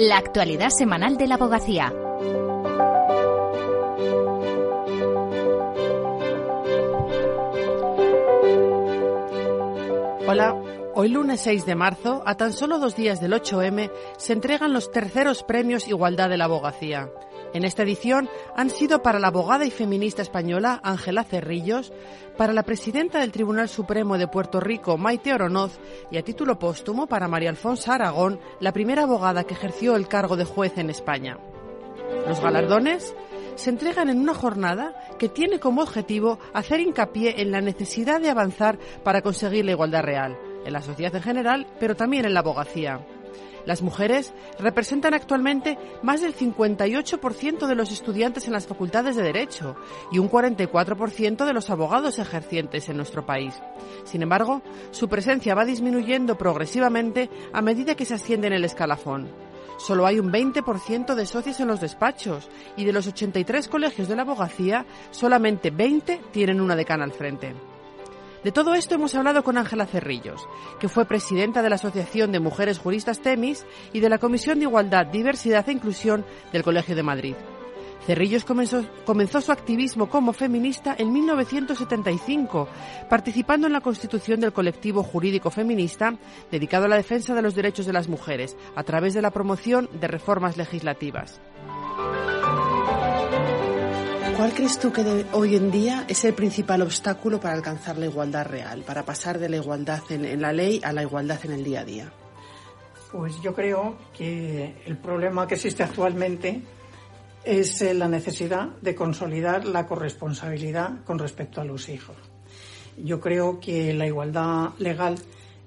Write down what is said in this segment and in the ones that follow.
La actualidad semanal de la abogacía. Hola, hoy lunes 6 de marzo, a tan solo dos días del 8M, se entregan los terceros premios Igualdad de la Abogacía. En esta edición han sido para la abogada y feminista española Ángela Cerrillos, para la presidenta del Tribunal Supremo de Puerto Rico Maite Oronoz y a título póstumo para María Alfonso Aragón, la primera abogada que ejerció el cargo de juez en España. Los galardones se entregan en una jornada que tiene como objetivo hacer hincapié en la necesidad de avanzar para conseguir la igualdad real, en la sociedad en general, pero también en la abogacía. Las mujeres representan actualmente más del 58% de los estudiantes en las facultades de Derecho y un 44% de los abogados ejercientes en nuestro país. Sin embargo, su presencia va disminuyendo progresivamente a medida que se asciende en el escalafón. Solo hay un 20% de socios en los despachos y de los 83 colegios de la abogacía, solamente 20 tienen una decana al frente. De todo esto hemos hablado con Ángela Cerrillos, que fue presidenta de la Asociación de Mujeres Juristas TEMIS y de la Comisión de Igualdad, Diversidad e Inclusión del Colegio de Madrid. Cerrillos comenzó, su activismo como feminista en 1975, participando en la constitución del colectivo jurídico feminista dedicado a la defensa de los derechos de las mujeres a través de la promoción de reformas legislativas. ¿Cuál crees tú que hoy en día es el principal obstáculo para alcanzar la igualdad real, para pasar de la igualdad en, en, la ley a la igualdad en el día a día? Pues yo creo que el problema que existe actualmente es la necesidad de consolidar la corresponsabilidad con respecto a los hijos. Yo creo que la igualdad legal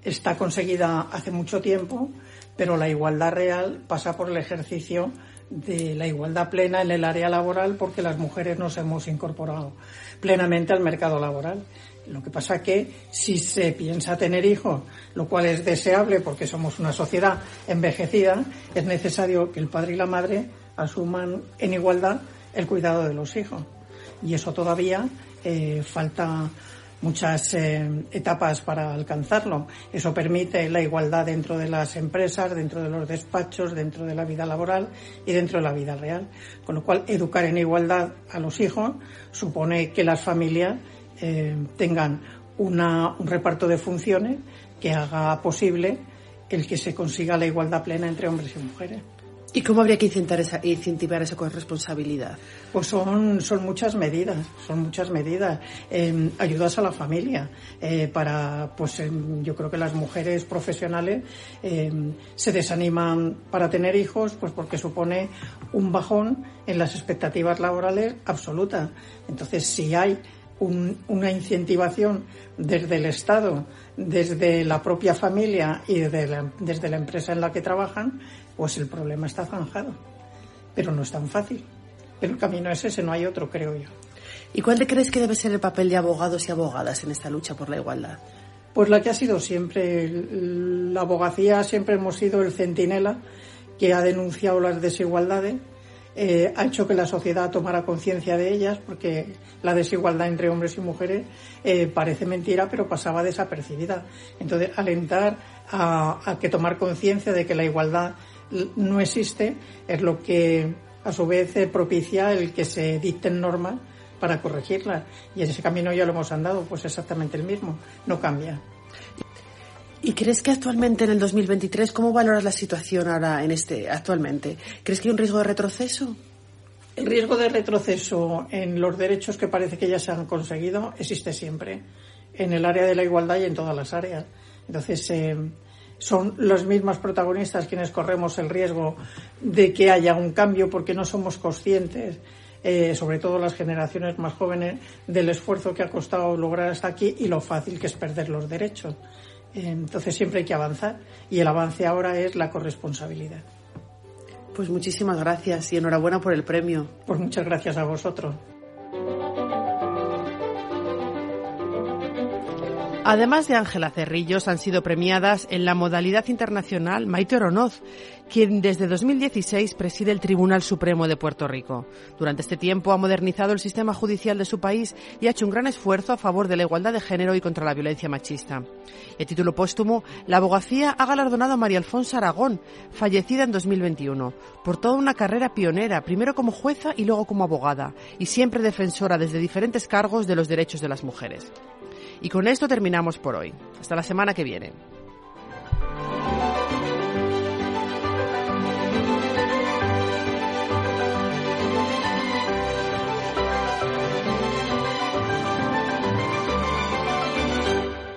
está conseguida hace mucho tiempo, pero la igualdad real pasa por el ejercicio de la igualdad plena en el área laboral porque las mujeres nos hemos incorporado plenamente al mercado laboral. Lo que pasa que si se piensa tener hijos, lo cual es deseable porque somos una sociedad envejecida, es necesario que el padre y la madre asuman en igualdad el cuidado de los hijos. Y eso todavía eh, falta muchas eh, etapas para alcanzarlo. Eso permite la igualdad dentro de las empresas, dentro de los despachos, dentro de la vida laboral y dentro de la vida real. Con lo cual, educar en igualdad a los hijos supone que las familias eh, tengan una, un reparto de funciones que haga posible el que se consiga la igualdad plena entre hombres y mujeres. ¿Y cómo habría que incentivar esa, incentivar esa corresponsabilidad? Pues son, son muchas medidas, son muchas medidas. Eh, ayudas a la familia eh, para, pues eh, yo creo que las mujeres profesionales se desaniman para tener hijos, pues porque supone un bajón en las expectativas laborales absoluta. Entonces, si hay un, una incentivación desde el Estado, desde la propia familia y desde la, desde la empresa en la que trabajan, pues el problema está zanjado. Pero no es tan fácil. Pero el camino es ese, no hay otro, creo yo. ¿Y cuál te crees que debe ser el papel de abogados y abogadas en esta lucha por la igualdad? Pues la que ha sido siempre. La abogacía siempre hemos sido el centinela que ha denunciado las desigualdades, eh, ha hecho que la sociedad tomara conciencia de ellas, porque la desigualdad entre hombres y mujeres eh, parece mentira, pero pasaba desapercibida. Entonces, alentar a, que tomar conciencia de que la igualdad no existe es lo que a su vez propicia el que se dicten normas para corregirlas. Y en ese camino ya lo hemos andado, pues exactamente el mismo, no cambia. ¿Y crees que actualmente en el 2023 cómo valoras la situación ahora en este actualmente? ¿Crees que hay un riesgo de retroceso? El riesgo de retroceso en los derechos que parece que ya se han conseguido existe siempre, en el área de la igualdad y en todas las áreas. Entonces, eh, son los mismos protagonistas quienes corremos el riesgo de que haya un cambio porque no somos conscientes, eh, sobre todo las generaciones más jóvenes, del esfuerzo que ha costado lograr hasta aquí y lo fácil que es perder los derechos. Entonces siempre hay que avanzar y el avance ahora es la corresponsabilidad. Pues muchísimas gracias y enhorabuena por el premio. Pues muchas gracias a vosotros. Además de Ángela Cerrillos, han sido premiadas en la modalidad internacional Maite Oronoz, quien desde 2016 preside el Tribunal Supremo de Puerto Rico. Durante este tiempo ha modernizado el sistema judicial de su país y ha hecho un gran esfuerzo a favor de la igualdad de género y contra la violencia machista. El título póstumo, la abogacía ha galardonado a María Alfonso Aragón, fallecida en 2021, por toda una carrera pionera, primero como jueza y luego como abogada, y siempre defensora desde diferentes cargos de los derechos de las mujeres. Y con esto terminamos por hoy. Hasta la semana que viene.